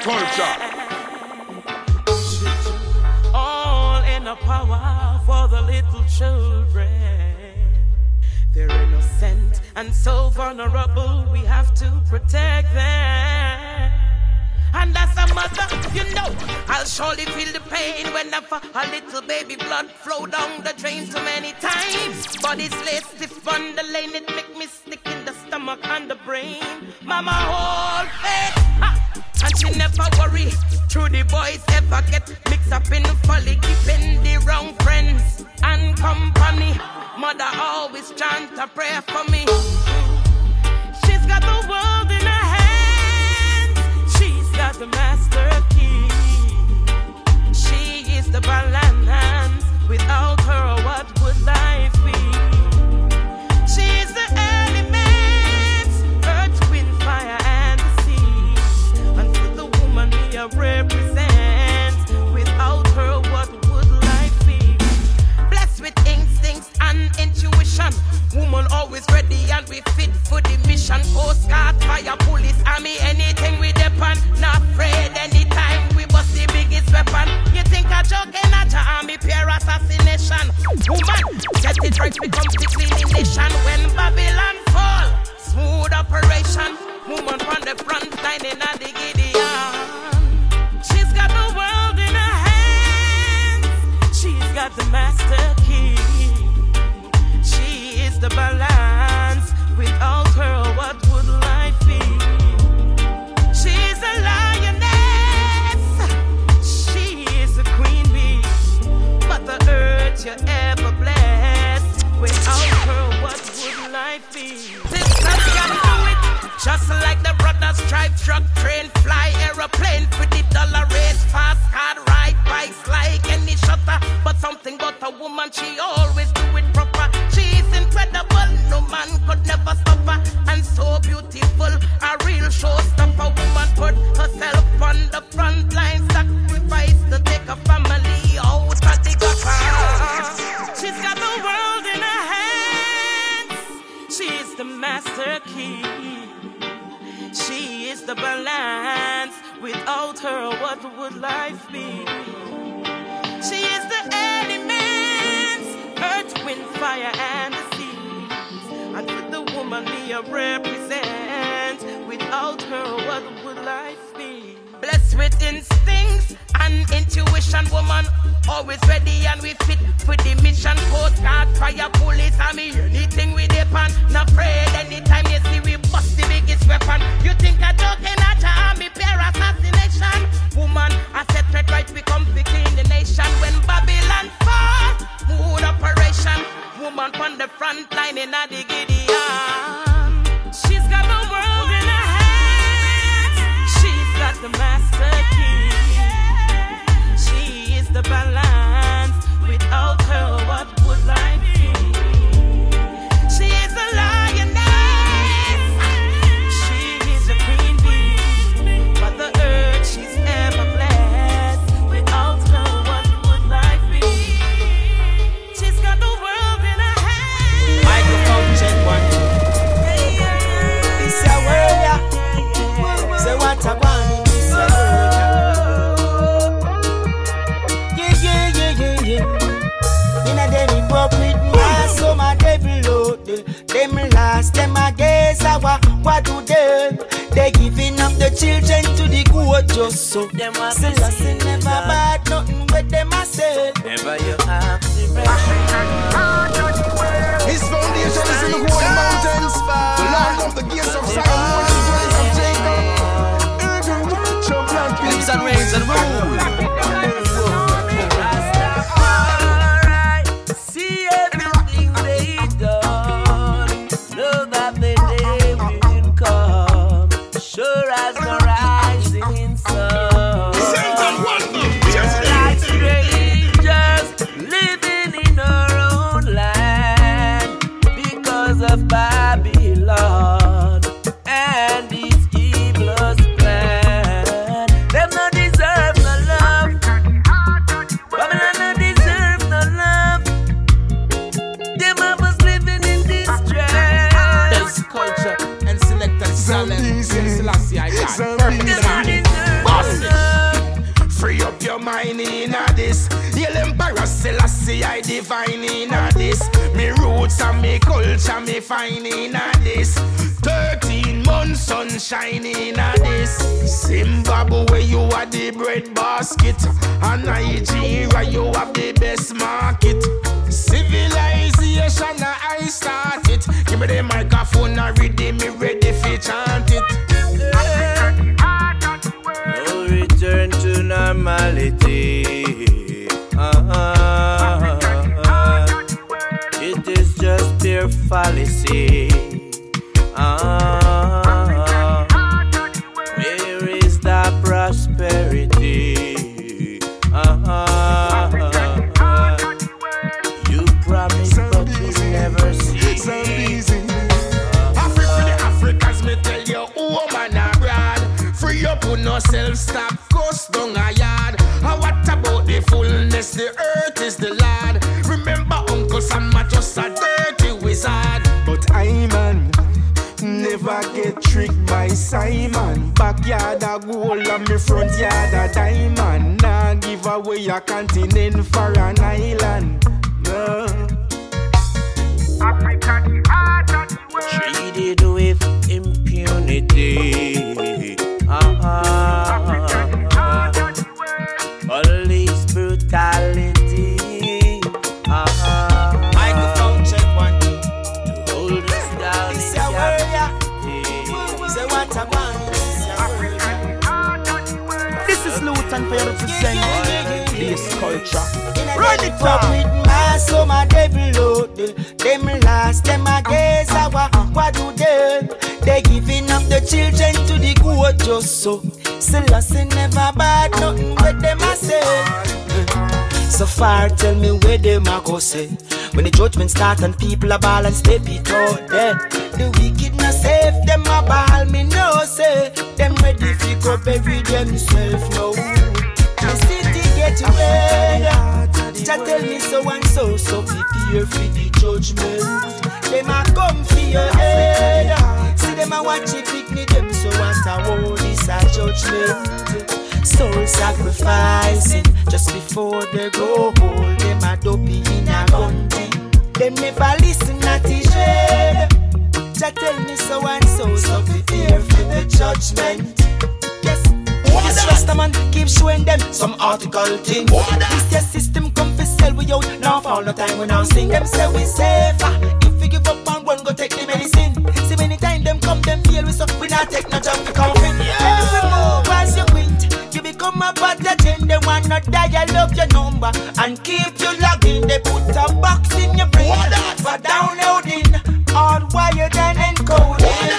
culture. All in a power for the little children. They're innocent and so vulnerable, we have to protect them. And as a mother, you know, I'll surely feel the pain whenever a little baby blood flow down the drain too many times. Body's lay stiff on the lane, it make me sick in the stomach and the brain. Mama hold faith, and she never worry. Through the boys ever get mixed up in folly, keeping the wrong friends and company. Mother always chant a prayer for me. She's got the world in her hands. She's got the master key. She is the balance. Without her, what would life Woman always ready and we fit for the mission. Coast Guard, fire, police, army, anything we depend. Not afraid anytime we bust the biggest weapon. You think a joke in a army, pure assassination. Woman, get it right, become the cleaning nation. When Babylon fall, smooth operation. Woman from the front line in a the Gideon. She's got the world in her hands. She's got the master key. The balance. Without her, what would life be? She's a lioness. She is a queen bee. Mother Earth, you're ever blessed. Without her, what would life be? Sisters can do it. Just like the brothers drive truck, train, fly, aeroplane the dollar race, fast car, ride bikes like any shutter. But something about a woman, she always do it proper. Man could never stop her. And so beautiful, a real showstopper. Woman put herself on the front line, sacrifice to take a family out of the gutter. She's got the world in her hands. She's the master key. She is the balance. Without her, what would life be? She is the elements, earth, wind, fire. And me a represent. Without her, what would life be? Blessed with instincts and intuition, woman always ready and we fit for the mission. Coast guard, fire, police, army, anything we depend. Not afraid anytime you see we bust the biggest weapon. You think I joke in a army, pure assassination. Woman, I set threat right, we come to clean the nation. When Babylon. Woman on the front line in a the this. Hail Emperor Selassie, I divine in a this. Me roots and me culture, me fine in a this. Thirteen months sunshine in a this. Zimbabwe, you are the bread basket. And Nigeria, you have the best market. Civilization, I start it. Give me the microphone, I read it, me ready for chant it. No return to normality. Fallacy. Uh-huh. Where is the prosperity? Uh-huh. You promise, but you never see. Afri for the Africans, me tell you, woman abroad. Free up with no self stop, coast down a yard. And what about the fullness? The earth is the Lord. Remember, Uncle Sam Never get tricked by Simon. Backyard a gold and me front yard a diamond. Nah give away a continent for an island. No. Africa, the heart of the world. treated with impunity. Uh-huh. Culture. Run it up with my so my devil load. Them last, them a uh-huh. gaze our uh, what do they? They giving up the children to the goat just so. Selassie never bad nothing with them a say. Uh, so far, tell me where them a go say. When the judgment start and people a ball and step it out there. The wicked not safe, them a ball me no say. Them ready fi go bury themselves now. City red. Jah tell me so and so, so prepare for the judgment. Them a come for your head. See them a watch it picnic them, so what a war is a judgment. Soul sacrificing just before they go home. Them a dopey in a gun. Them never listen at the shade. Jah tell me so and so, so prepare for the judgment. This Rastaman keep showing them some article thing. This your system come for sell we out. Now for all the time we now sing them say we safer. If we give up and run, go take the medicine. See many time them come them feel we so we not take no job for coffin. Every move as you quit, you become a bad agent. They wanna dial up your number and keep you logged in. They put a box in your brain for downloading, hardwired and encoded.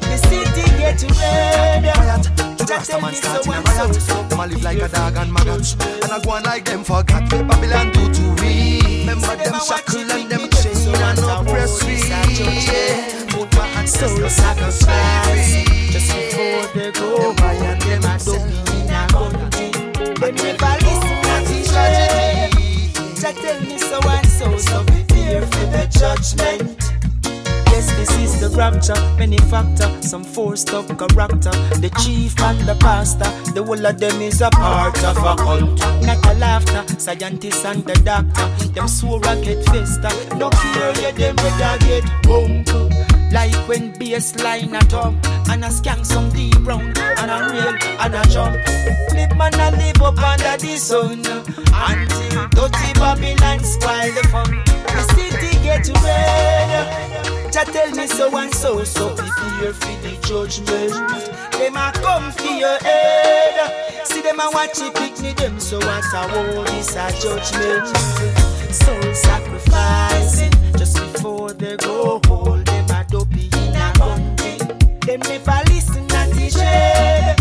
The city get red. Rastaman me starting a riot Them a live like a dog and maggot And I go on like them forgot what Babylon do to we Remember them shackle and them chain and oppress we Yeah Put my hands soul to sacrifice just before they go and them a don't in a country. Them never listen to tragedy. Just tell me so and so, so prepare for the judgment. This is the rapture, many factor, some forced up character. The chief and the pastor, the whole of them is a part of a cult. Not a laughter, scientist and the doctor, them swore a get festa. No care, yeah, them better get bunk. Like when bassline a thump And a skank some deep round And a rail and a jump Live man a live up under the sun Until dirty Babylon spoil the fun The city get Jah tell me so and so So prepare for the judgment Them a come for your head See them a watch it me them So what a war is a judgment Soul sacrificing Just before they go hold them a dopey in a country. Them never listen at the shade.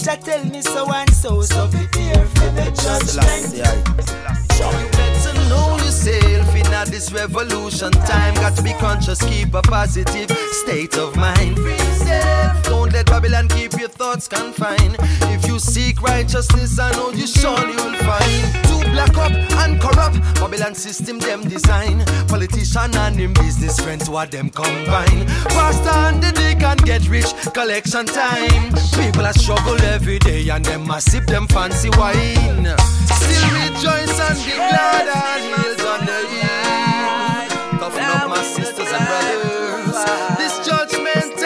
Jah tell me so and so, so prepare for the judgment. This revolution time. Got to be conscious, keep a positive state of mind. Don't let Babylon keep your thoughts confined. If you seek righteousness, I know you surely will find. To black up and corrupt, Babylon system them design. Politician and him business friends, what them combine. Pastor and the deacon get rich, collection time. People are struggle every day and them must sip them fancy wine. Still rejoice and be glad and heels on the up my sisters and brothers. This judgment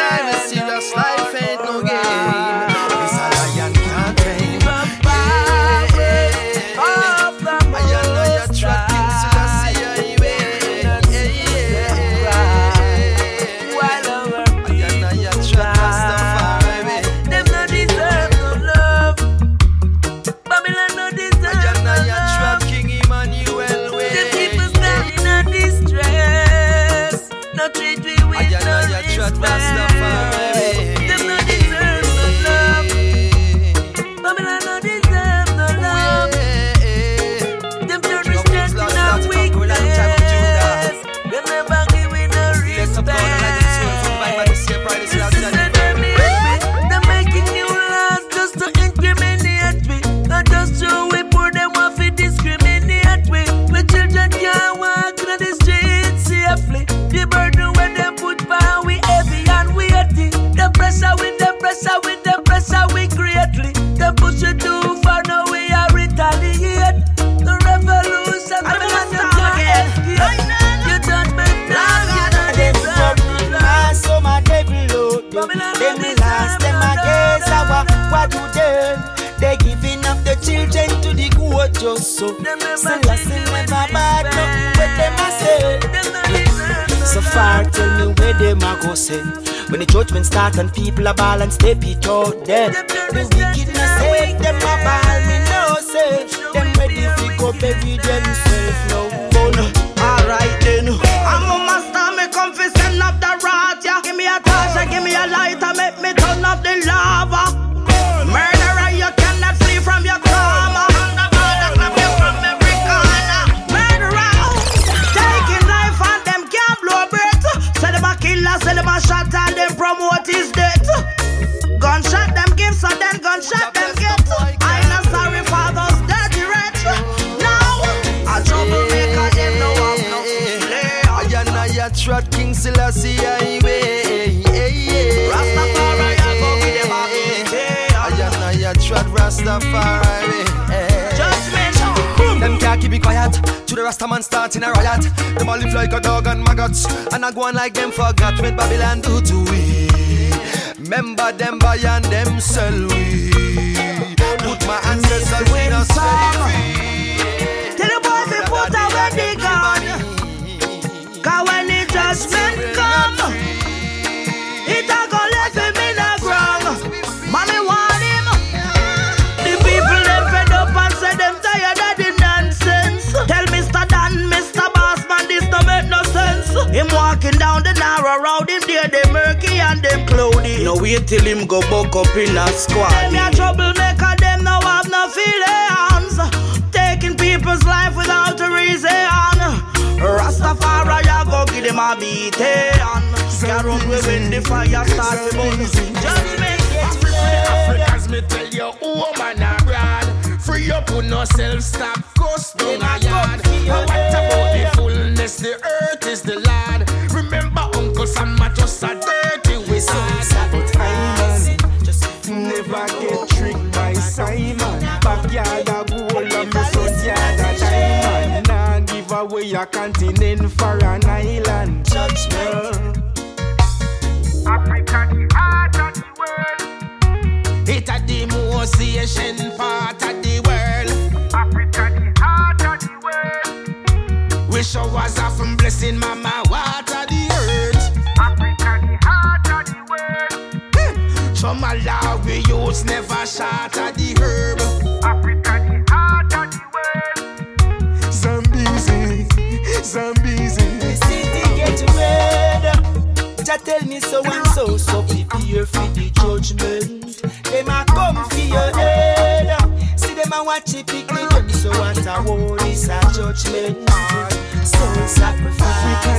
man starting a riot. Them all live like a dog and maggots. And I go on like them forgot what Babylon do to we. Remember them buy and them sell we. Put my ancestors in a free. Tell the boys to put away the gun. Cause when the judgment No wait till him go buck up in a squad. Them a troublemaker, them no have no feelings. Taking people's life without a reason. Rastafari, I go give them a beating. Can't eh, run with when the fire start to burn. Judgment get Africans, me tell you, woman abroad. Free up on yourself, stop, coast down a yard. But what about the fullness? The earth is the Lord. Remember, Uncle Sam, Simon. Backyard a gold and me front yard a diamond. Nah give away a continent for an island. Judgment. Africa, the heart of the world. It a the most Asian part of the world. Africa, the heart of the world. We showers off from blessing mama water we use never shatter the herb. Africa, the heart of the world. Zambezi, Zambezi. The city get red. Jah tell me so and so, so prepare for the judgment. Them a come for your head. See them a watch it picnic, them so what a war is a judgment. Soul sacrifice.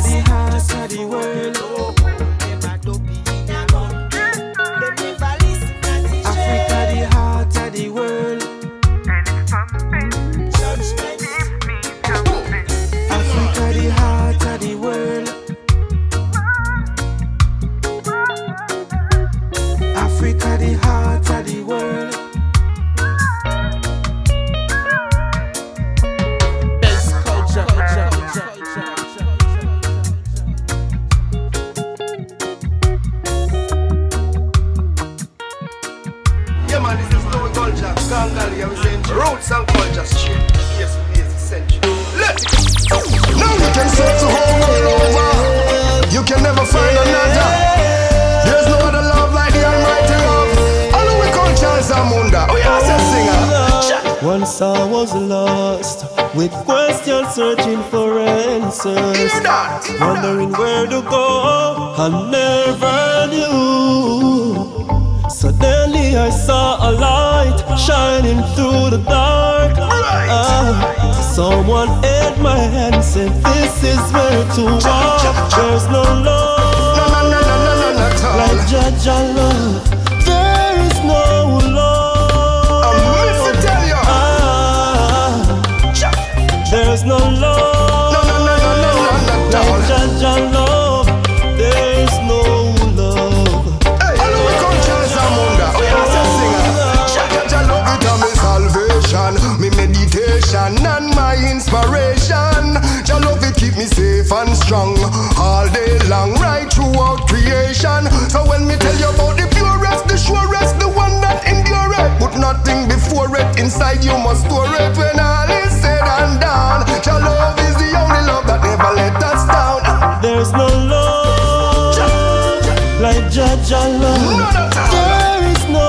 Once I was lost, with questions searching for answers, wondering where to go. I never knew. Suddenly I saw a light shining through the dark. Ah, someone held my hand and said, This is where to walk. There's no love like Jah Jah love. There's no love No, no, no, no, no, no, no, like no. Jah Jah love. There's no love. Hey, hello, we come Charles Zamunda. Oh, yeah, that's a singer. Jah love it me salvation, me meditation and my inspiration. Jah love it keep me safe and strong all day long, right throughout creation. So when me tell you about the purest, the surest, the one that endure it, put nothing before it. Inside you must store it when all is said and done. Jah love is the only love that never let us down. There's no love like Jah Jah love. None at all. There is no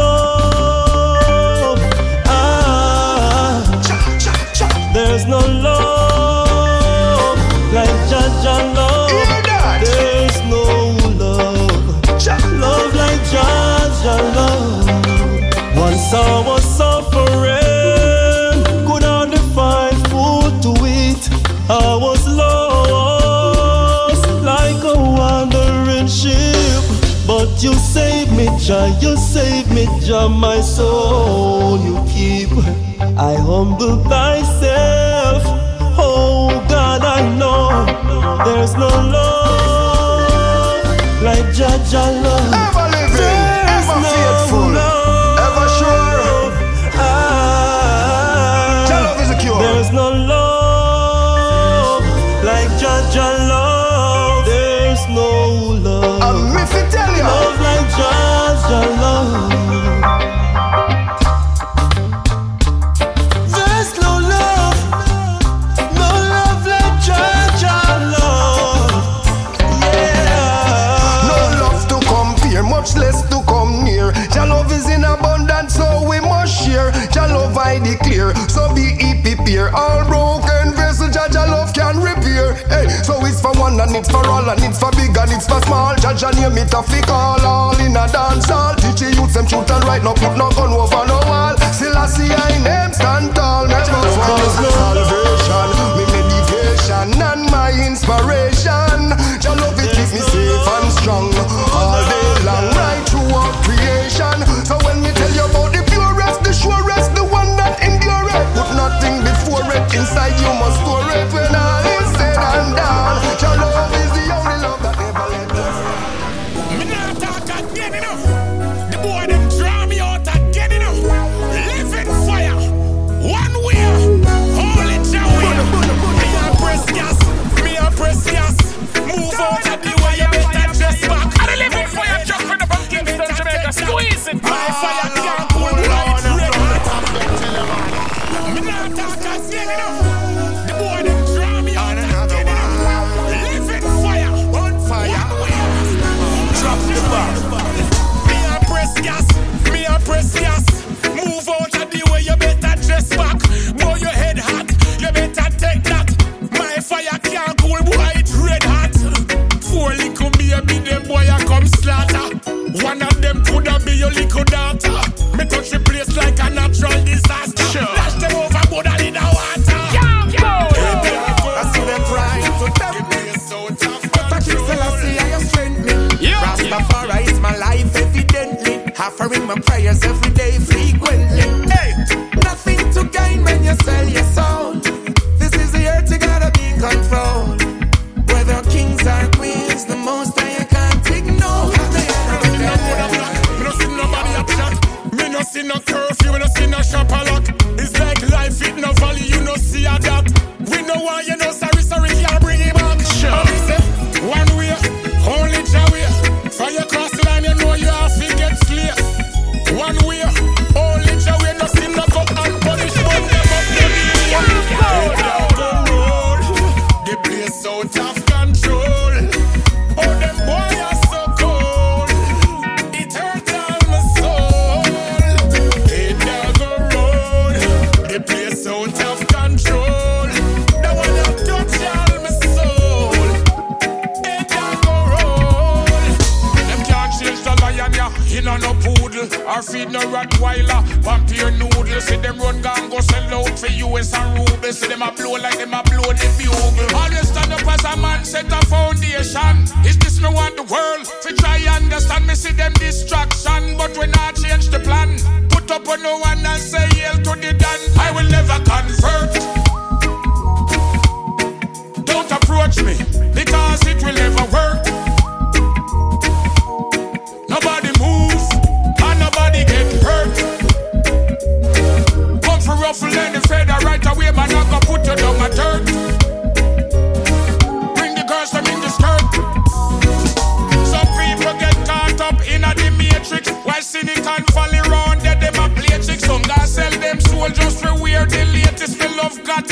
love. Ah, there's no love like Jah Jah love. There's no love. Love like Jah Jah love. Once I Jah, you save me, Jah, my soul you keep. I humble thyself. Oh God, I know there's no love like Jah Jah love. One and it's for all and it's for big and it's for small. Jah Jah name it a fi call all in a dance hall. Teach the youths them truth and right, no put no gun over no wall. Still I see I name stand tall, never fall. Salvation, me meditation and my inspiration. Jah love it keep me safe and strong all day long, right throughout creation. So when me tell you about the purest, the surest, the one that endure it, put nothing before it. Inside you must store it when all is said and done. My fire little daughter. no poodle or feed no Rottweiler. Vampire noodles, see them run gang go sell out for US and rubles. See them a blow like them a blow the bugle. Always stand up as a man, set a foundation. Is this no one the world? Fi try understand me, see them distraction, but we not change the plan, put up on no one and say hail to the Dan. I will never convert. Don't approach me because it will never work. ruffle any feather right away, man. I'm gonna put you down my dirt. Bring the girls them in the skirt. Some people get caught up in a the matrix. While cynical falling round, that them a play tricks. Some guys sell them soul just for wear the latest. We love got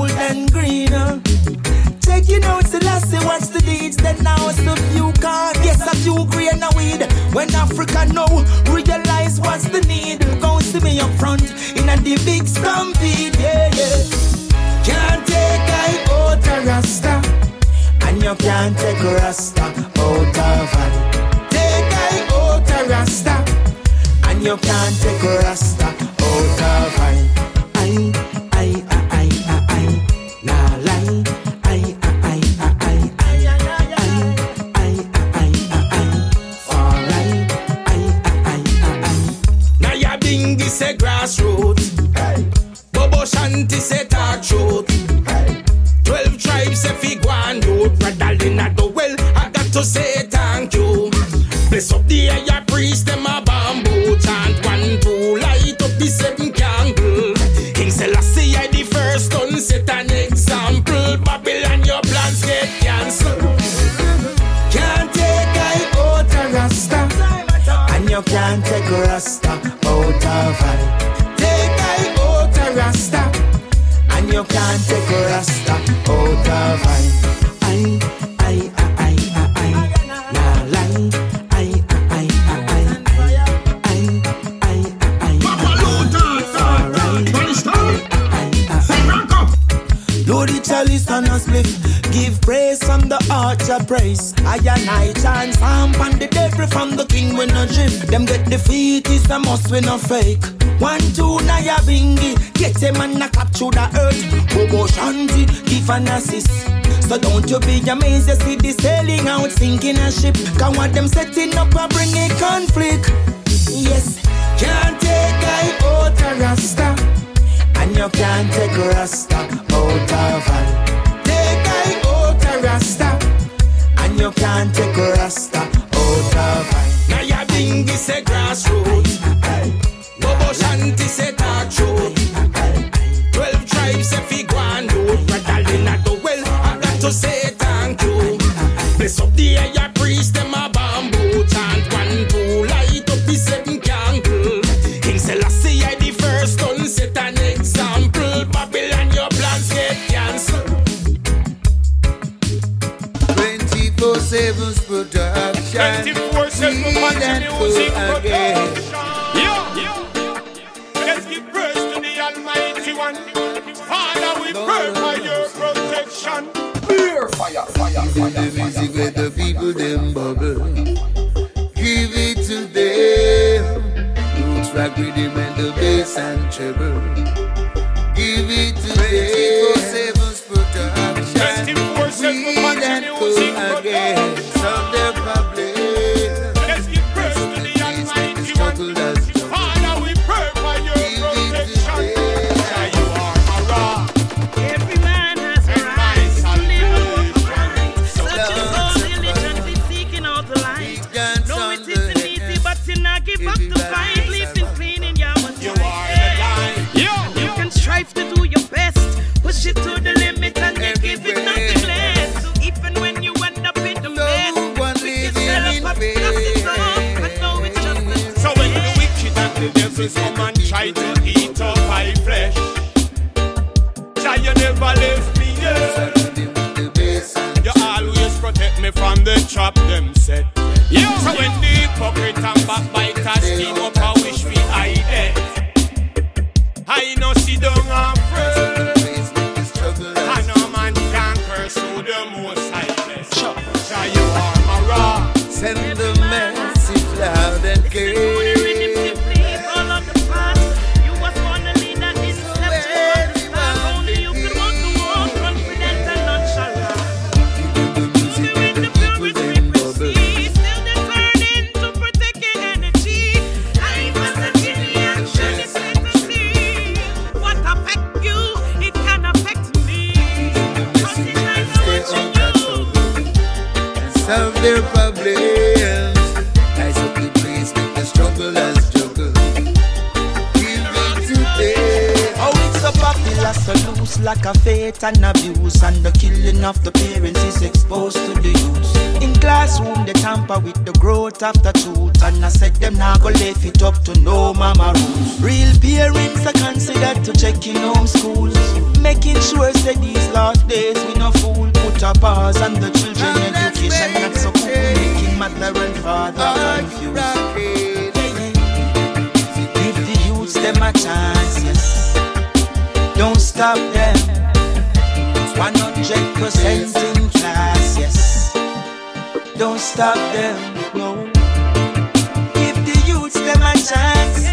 gold and green. Taking last Selassie, what's the deeds? Then now it's the few cars, yes, a few green weed. When Africa now realize what's the need, come see me up front in a the big stampede. Yeah, yeah. Can't take I out a rasta, and you can't take rasta out of hand. Take I out a rasta, and you can't take rasta. Fake. One, two, Nyabinghi. Get a man a capture the earth. Bobo shanti, give an assist. So don't you be amazed to see the sailing out, sinking a ship. Cause what them setting up a bring a conflict. Yes, can't take I out a rasta. And you can't take rasta out of her. Take I out a rasta. And you can't take rasta out of her. Now ya bingi say grassroots. Bless up the air priest, them a bamboo chant. One, two, light up the seven candle. King Selassie, I the first one, set an example. Babylon, your plans get cancelled. 24-7's production. 24-7 Clean and music full again. Yo, yo. Let's give praise to the Almighty One. Father, we pray for your protection. Fire, fire, the music where the people them bubble. Give it to them. Roots rock rhythm and the bass and treble. Give it stop them. 100% in class, yes. Don't stop them, no. Give the youths them a chance.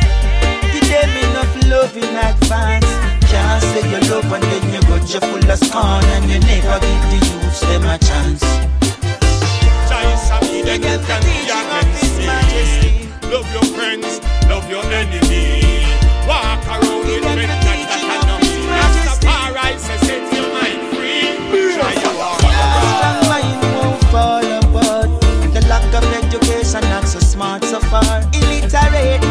Give them enough love in advance. Can't say you love and then you got you full of scorn and you never give the youths them a chance. Giants of me, then you can be against. Love your friends, love your enemy. Walk around with fall apart. The lack of education, not so smart so far. Illiterate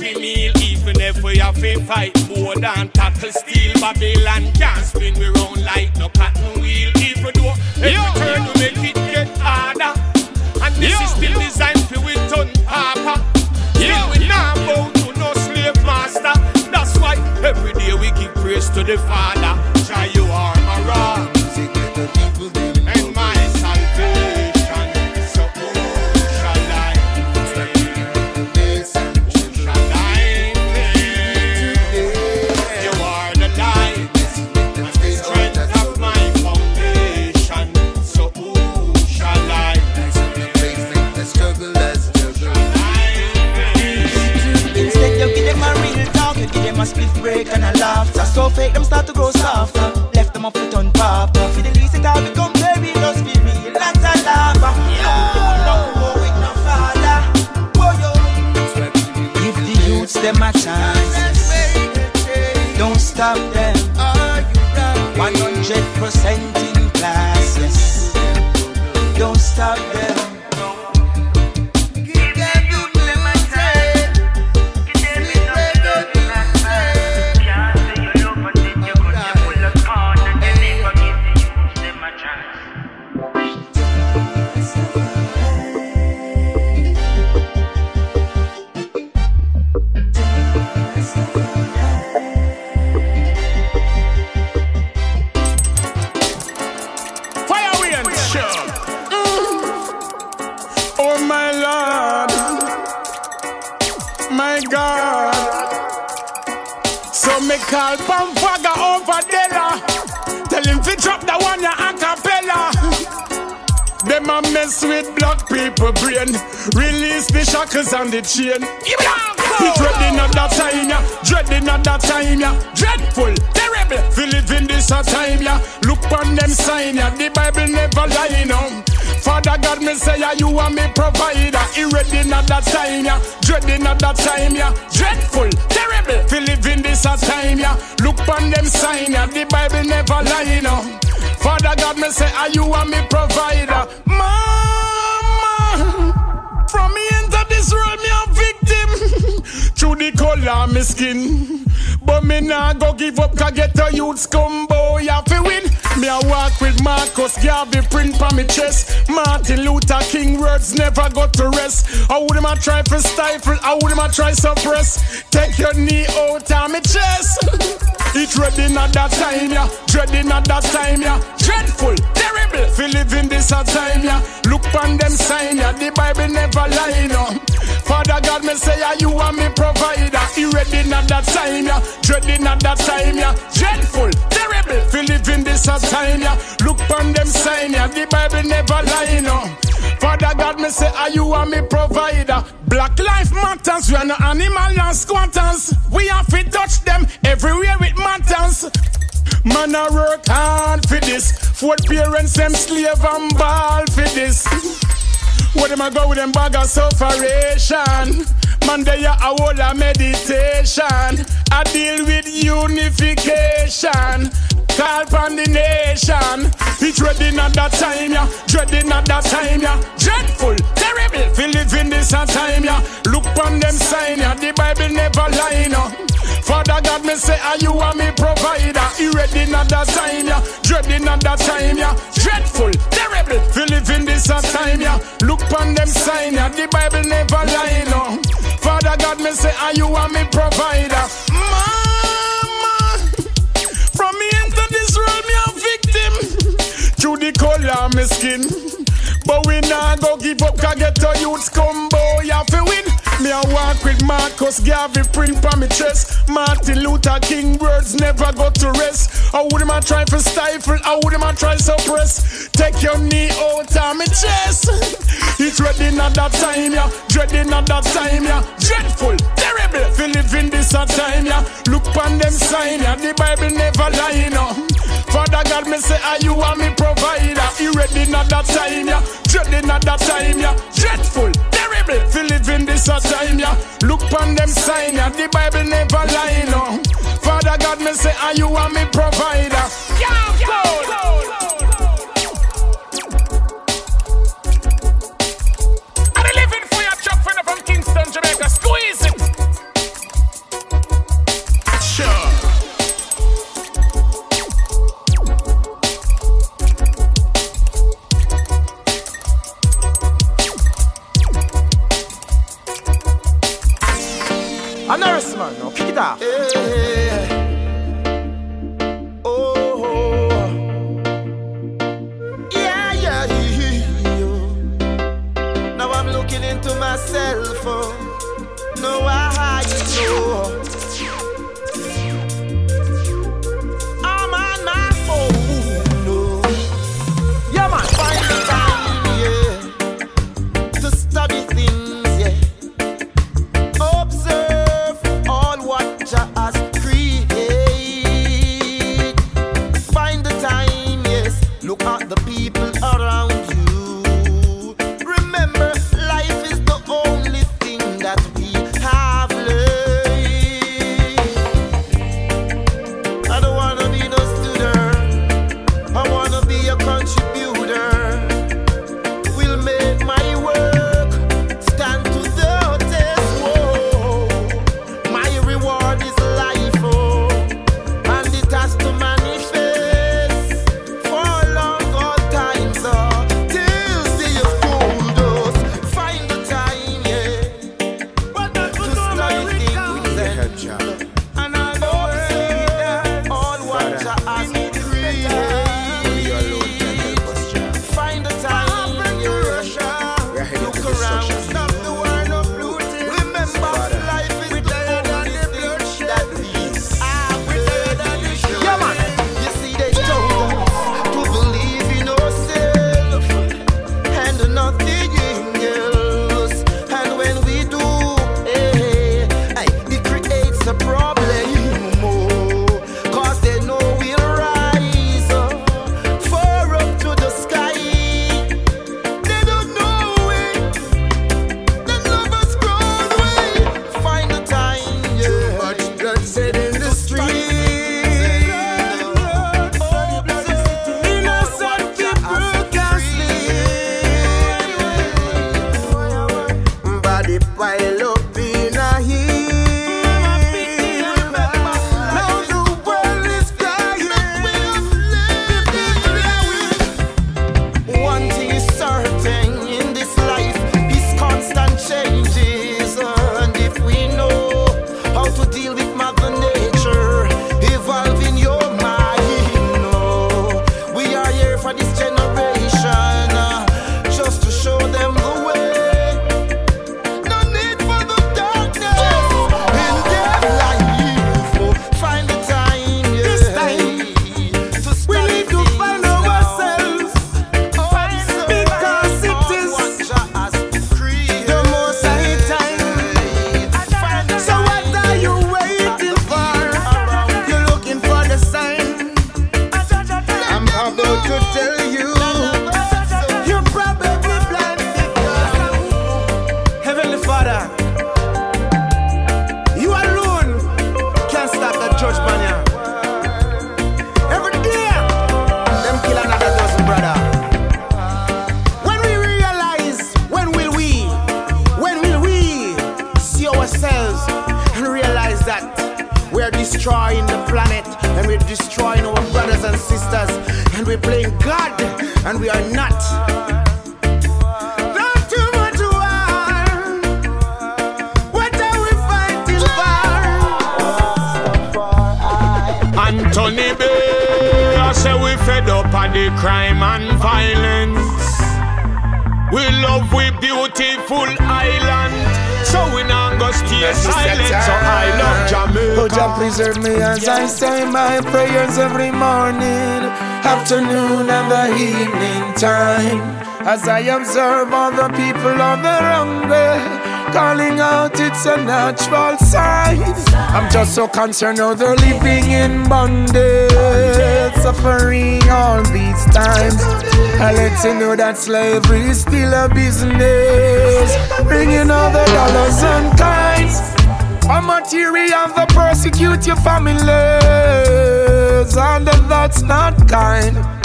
fi meal, even if we have to fight. More than tackle steel, Babylon can't spin we round like no cotton wheel. Even though every turn we make it get harder, and this yo, is still designed for we turn papa. Still we not bow to no slave master. That's why every day we give praise to the Father. Try you are my rock. Me skin. But me nah go give up, cause get a youth scumbo, ya fi win. Me a walk with Marcus Garvey print on me chest. Martin Luther King words never go to rest. How would him a try for stifle? How would him a try suppress? Take your knee out of me chest. It dreading at that time, yeah. Dreading at that time, yeah. Dreadful, terrible. We live in this a time, yeah. Look on them sign, yeah. The Bible never lie, no. Father God, me say, yeah, you are me provider. He ready at that time, yeah. Dreading at that time, yeah. Dreadful, terrible. We live in this a time, yeah. Look on them sign, yeah. The Bible never lie, no. Father God, me say, are you are me provider? Black life matters, we are no animal and squatters. We have to touch them everywhere it matters. Man, I work hard for this. Fourth parents, them slave and ball for this. Where them a go with them bag of sufferation? Man, they a whole a meditation. I deal with unification. Call upon the nation. He dreading at that time, yeah. Dreading at that time, yeah. Dreadful, terrible. Feel live in this a time, yeah. Look on them sign, yeah. The Bible never lie, no. Father God, me say, are you are me provider? He ready at that time, yeah. Dreading at that time, yeah. Dreadful, terrible. We live in this a time, yeah. Look on them sign, yeah. The Bible never lie, no. Father God, me say, are you are me provider? Mama, from me enter this world, me a victim. Through the color of my skin. But we nah go give up, cause get a youth combo, you have to win. Me a walk with Marcus Garvey print on me chest. Martin Luther King words never go to rest. How would a try for stifle? How would a try suppress? Take your knee out of me chest. It's ready at that time, yeah. Dreading at that time, yeah. Dreadful, terrible. We live in this a time, yeah. Look on them sign, yeah. The Bible never lie, no. Father God, me say, are you are me provider? He ready at that time, yeah. Dreading at that time, yeah. Dreadful, terrible. We live in this a time, yeah. Look on them sign, yeah. The Bible never lie, no. Father God, me say, are you are me provider? Yeah, truck friend from Kingston, Jamaica. Squeeze off. Oh, yeah, yeah, yeah. Now I'm looking into myself. Oh, no, I know. People around you. And the evening time. As I observe all the people of the hungry calling out, it's a natural sign. I'm just so concerned how they're living in bondage, suffering all these times. I let you know that slavery is still a business, bringing all the dollars and kinds. A material that persecute your families, and that's not kind.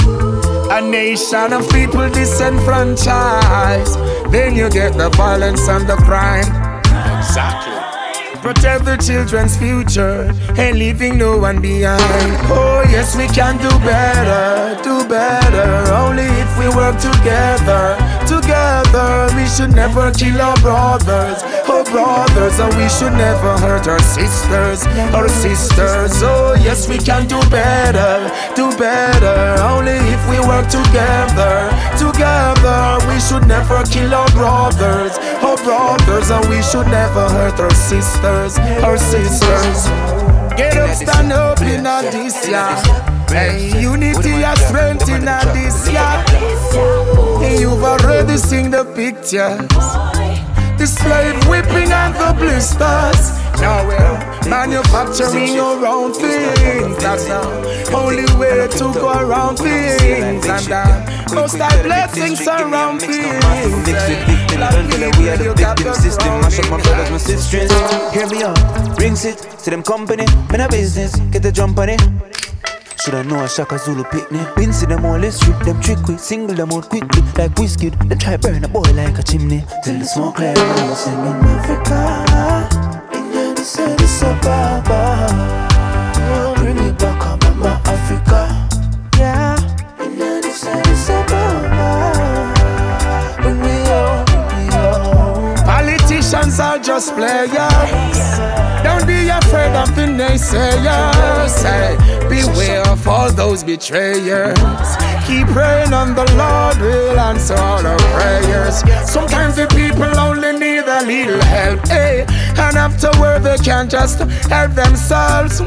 A nation of people disenfranchised, then you get the violence and the crime. Exactly. Protect the children's future and leaving no one behind. Oh, yes, we can do better, do better. Only if we work together. Together, we should never kill our brothers, our brothers, and we should never hurt our sisters, our sisters. Oh, yes, we can do better, do better. Only if we work together, together, we should never kill our brothers, our brothers, and we should never hurt our sisters, our sisters. Get up, stand up in a this year. Hey, unity and strength in a this year. You've already seen the pictures. The slave whipping and the blisters. Now we're manufacturing your own things. That's the only way to go around things. And uh, most high blessings around things. We are the victim system, mash up my brothers, my sisters. Hear me out, rings it to them company, men a business, get the jump on it. Should I know a Shaka Zulu picnic? Been see them all, let's strip them trick quick, single them out quickly, like whiskey. They try burn a boy like a chimney. Till the smoke clear, I'm singing Africa. England said it's a baba. Oh, bring it back up, Mama Africa. Politicians are just players. Don't be afraid of the naysayers. Say, beware of all those betrayers. Keep praying on the Lord will answer all our prayers. Sometimes the people only need a little help, eh? And afterward they can't just help themselves.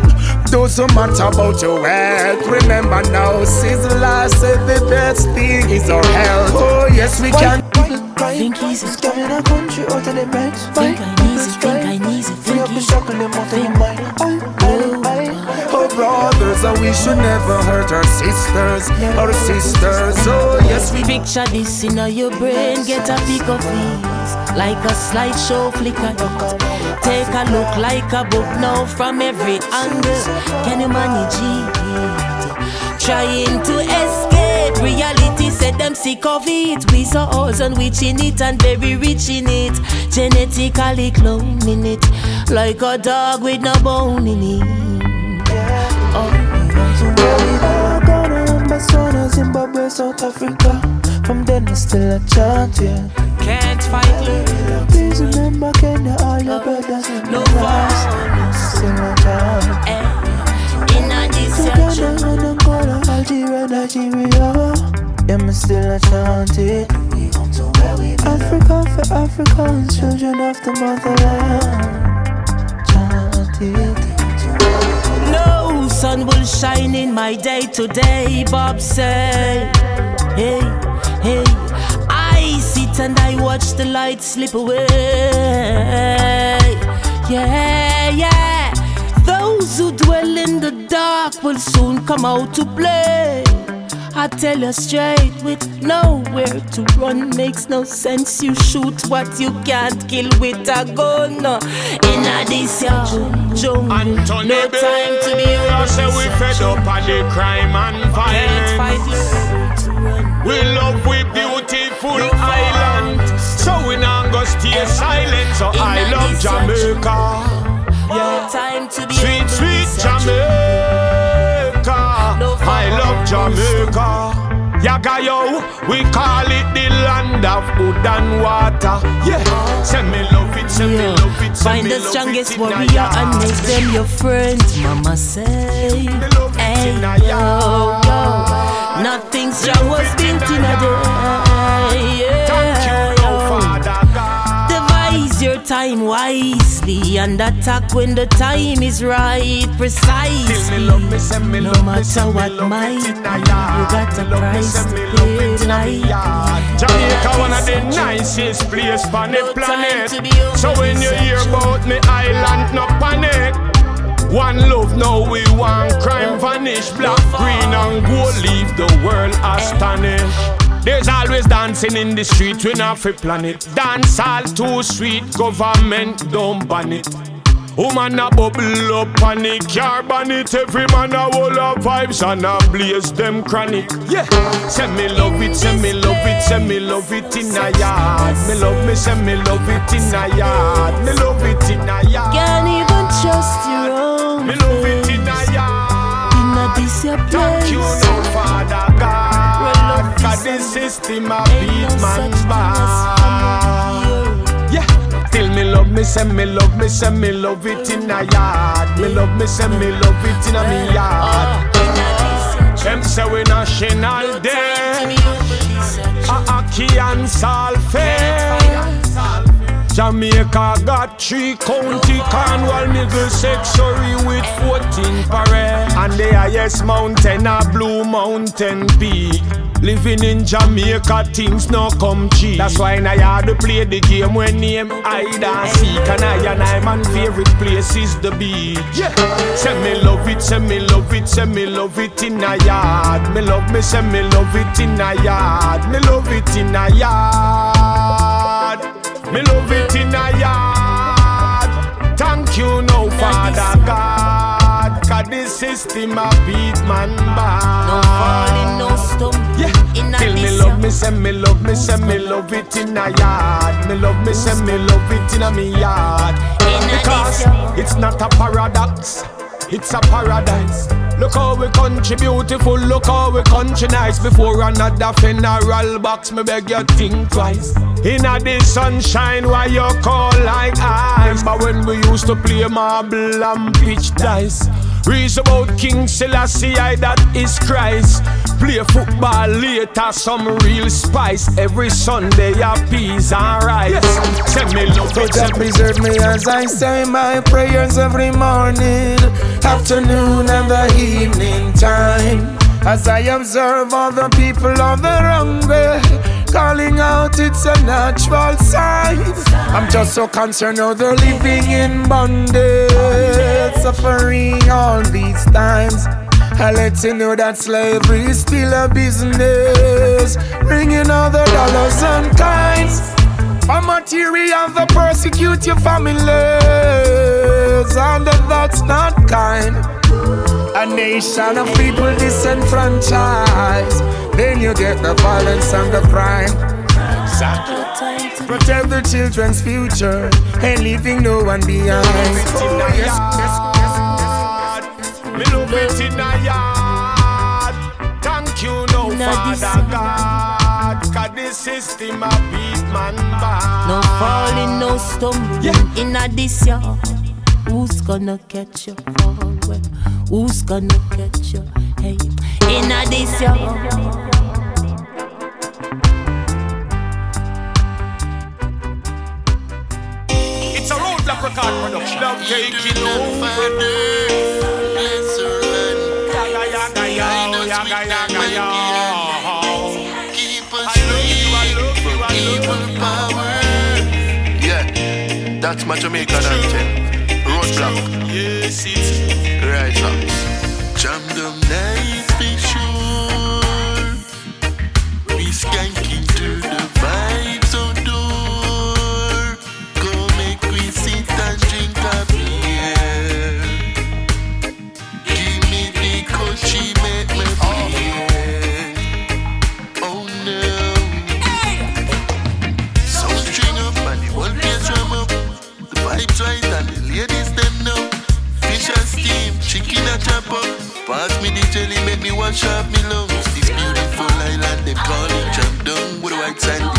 Doesn't matter about your wealth. Remember now, Sizzla said the best thing is our health. Oh yes, we can. Think easy. Scamming a country out of them rights. Think I need it, think I need it, Free up the shackle, them out of your mind. Aye, aye, Our brothers, and we should never hurt our sisters, our sisters. Oh yes, we Picture this in your brain, get a pic of these Like a slideshow flicker Take a look like a book now from every angle. Can you manage it? Trying to escape reality Said them sick of it We saw us and witch in it and very rich in it Genetically cloning it Like a dog with no bone in it Oh Ghana, Botswana, Zimbabwe, South Africa. From then I still a chant, yeah. Can't fight love Please remember Kenya, all your brothers and No brothers. Still a chant. In a this Ghana and Angola, Algeria, Nigeria. Yeah, me still a chant it. Africa for Africans, children of the motherland. Chant it. No sun will shine in my day today, Bob say. Hey, hey, I sit and I watch the light slip away. Yeah, yeah. Those who dwell in the dark will soon come out to play. I tell you straight, with nowhere to run makes no sense. You shoot what you can't kill with a gun. In a this jungle, Anthony no time to be say we fed up on the crime and violence. We love we beautiful island, so we not go stay silent. So I love Jamaica, No time to be sweet sweet Jamaica. Jamaica. Yaga yo, we call it the land of wood and water. Yeah, send me love it, send me love it, send Find me the strongest warrior and make them your friends. Mama say, hey, yo, yo. Nothing strong was built in a day. Yeah, time wisely and attack when the time is right, precisely. No matter what might you got a price to pay like Jamaica one of the nicest place on the planet. So when you hear about me island, no panic. One love, now we want crime vanish. Black, green, and gold leave the world eh. astonished. There's always dancing in the street, we not fi plan it. Dance all too sweet, government don't ban it. Woman a bubble up and it. Car ban it. Every man a hold of vibes and a blaze them chronic. Yeah, send me love it, send me love it, send me love it in a yard. Me love me, send me love it in a yard. Me love it in a yard. Can't even trust your own Me love it in a yard. In a this your place Thank you, no Father. God Cause this system a beat man bad Yeah Till me love me, send me love me, send me love it in a yard. Me love me, send me love it in a me yard. Them say we national day. A ackee and saltfish. Jamaica got three county Cornwall, Middlesex, Surrey with 14 parade. And the highest mountain a Blue Mountain Peak. Living in Jamaica, things no come cheap. That's why I had to play the game when name hide and seek. And I and I man favorite place is the beach. Yeah. Send me love it, send me love it, send me love it in a yard. Me love me, send me love it in a yard. Me love it in a yard. Me love it in a yard. Thank you, no Father God. Cause this system a beat man bad. No falling, no stumble. Yeah. In Till me love me, send me love me, send me love it in a yard. Me love me, send me love it in a me yard. Because it's not a paradox, it's a paradise. Look how we country beautiful, look how we country nice. Before another funeral box, me beg you think twice. In a the sunshine, why you call like ice? Remember when we used to play marble and pitch dice? Reason about King Selassie, I that is Christ. Play football later, some real spice. Every Sunday, a peas and rice. Send me love it, Jah preserve me as I say my prayers every morning, afternoon, and the evening time. As I observe all the people on the runway, calling out, it's a natural sign. I'm just so concerned how they're living in bondage, suffering all these times. I let you know that slavery is still a business, bringing all the dollars and kinds. For material that persecute your families, and that's not kind. A nation of people disenfranchised, then you get the violence and the crime. Exactly. Protect the children's future and leaving no one behind. Oh, yes, yes, Me love it in a yard. Thank you, no Father God. Cause this system a beat man bad. No falling, no stumbling in a this yard. Who's gonna catch you fall? Well, Who's gonna catch you? Hey, in a this yard. It's a roadblock record production. Love taking over. That's my Jamaican anthem. Roadblock. Yes, it's up. Jam Pass me lungs. This beautiful island college I'm done with the white sand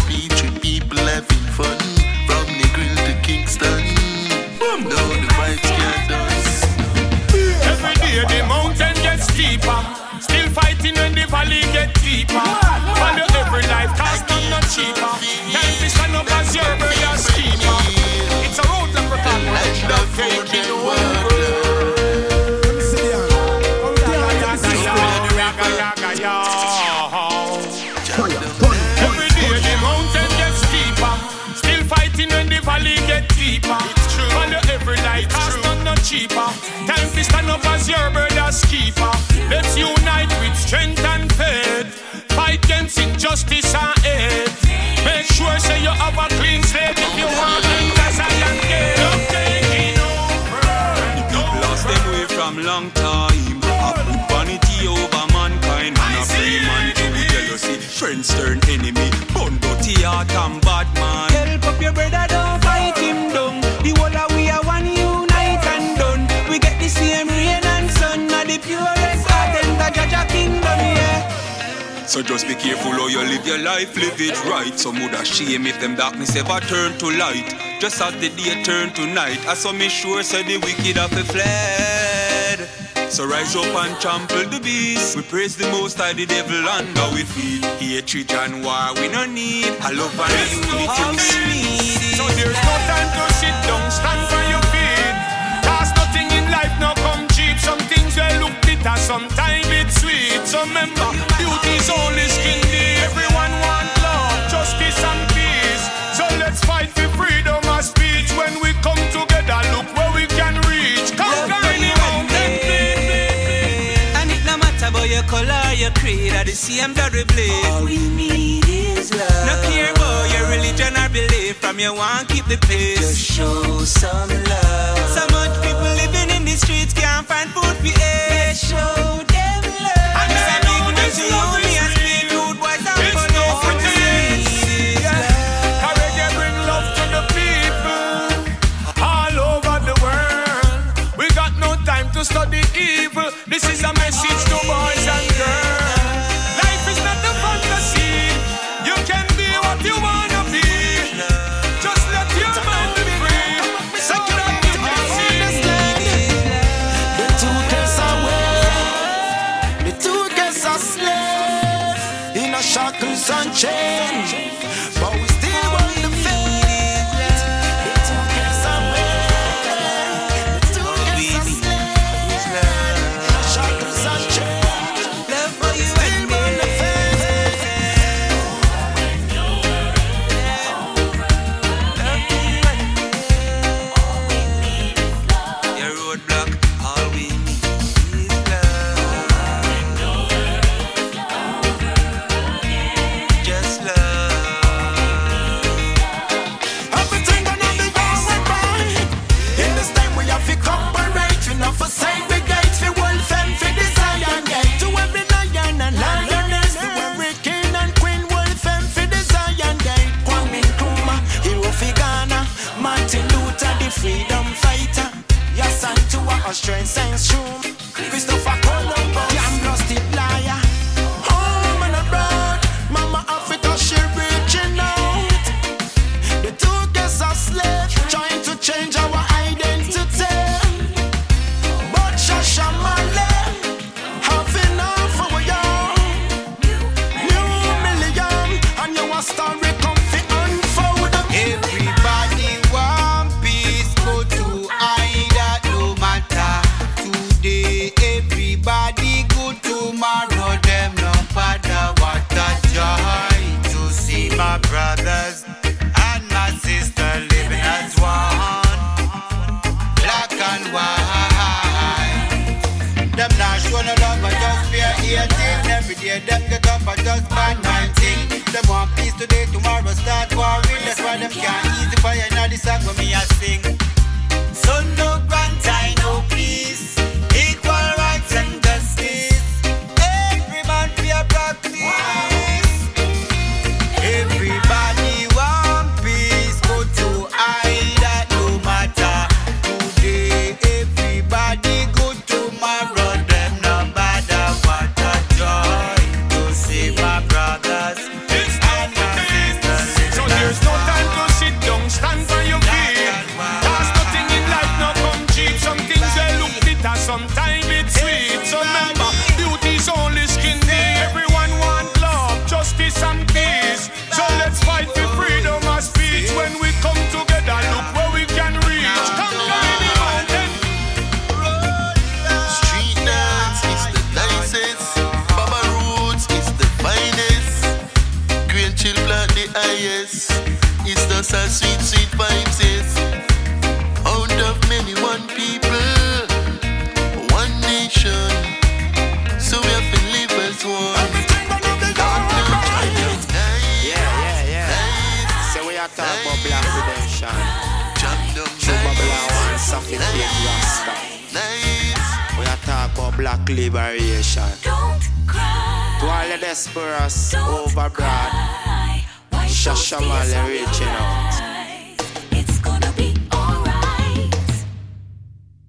stand up as your brother's keeper. Let's unite with strength and faith. Fight against injustice and hate. Make sure say you have a clean slate if you want enter Zion gate. Don't take it over. People lost them way from long time. I put vanity over mankind. Man a free man to jealousy. Friends turn enemy. Bun dirty heart and bad man. Help up your brother, don't fight him down. The whole So just be careful how you live your life, live it right. Some would shame if them darkness ever turn to light. Just as the day turn to night, I saw me sure say the wicked have a fled. So rise up and trample the beast. We praise the most high, the devil under we feet. Hatred and war we no need. I love and unity we need. So there's no time to sit down, stand for your feet. Cause nothing in life no come cheap. Some things will look bitter, sometimes it's sweet. So remember, beauty's only skin deep. Everyone want love, justice and peace. So let's fight for freedom of speech. When we come together, look where we can reach. Conquer any mountain. And it no matter about your color, your creed, or the same very blade. All we need is love. No care about your religion or belief, from you want keep the peace. Just show some love. So much people living in the streets can't find food for eat. Show to you, me and speak rude boys and It's no All we pretense. need is Yeah. love. Reggae bring love to the people all over the world. We got no time to study evil. This is a message to boys in a Every day them get up and just bad mind thing. Them want peace today, tomorrow start warring. That's why them can't easy fire now the song when me a sing. All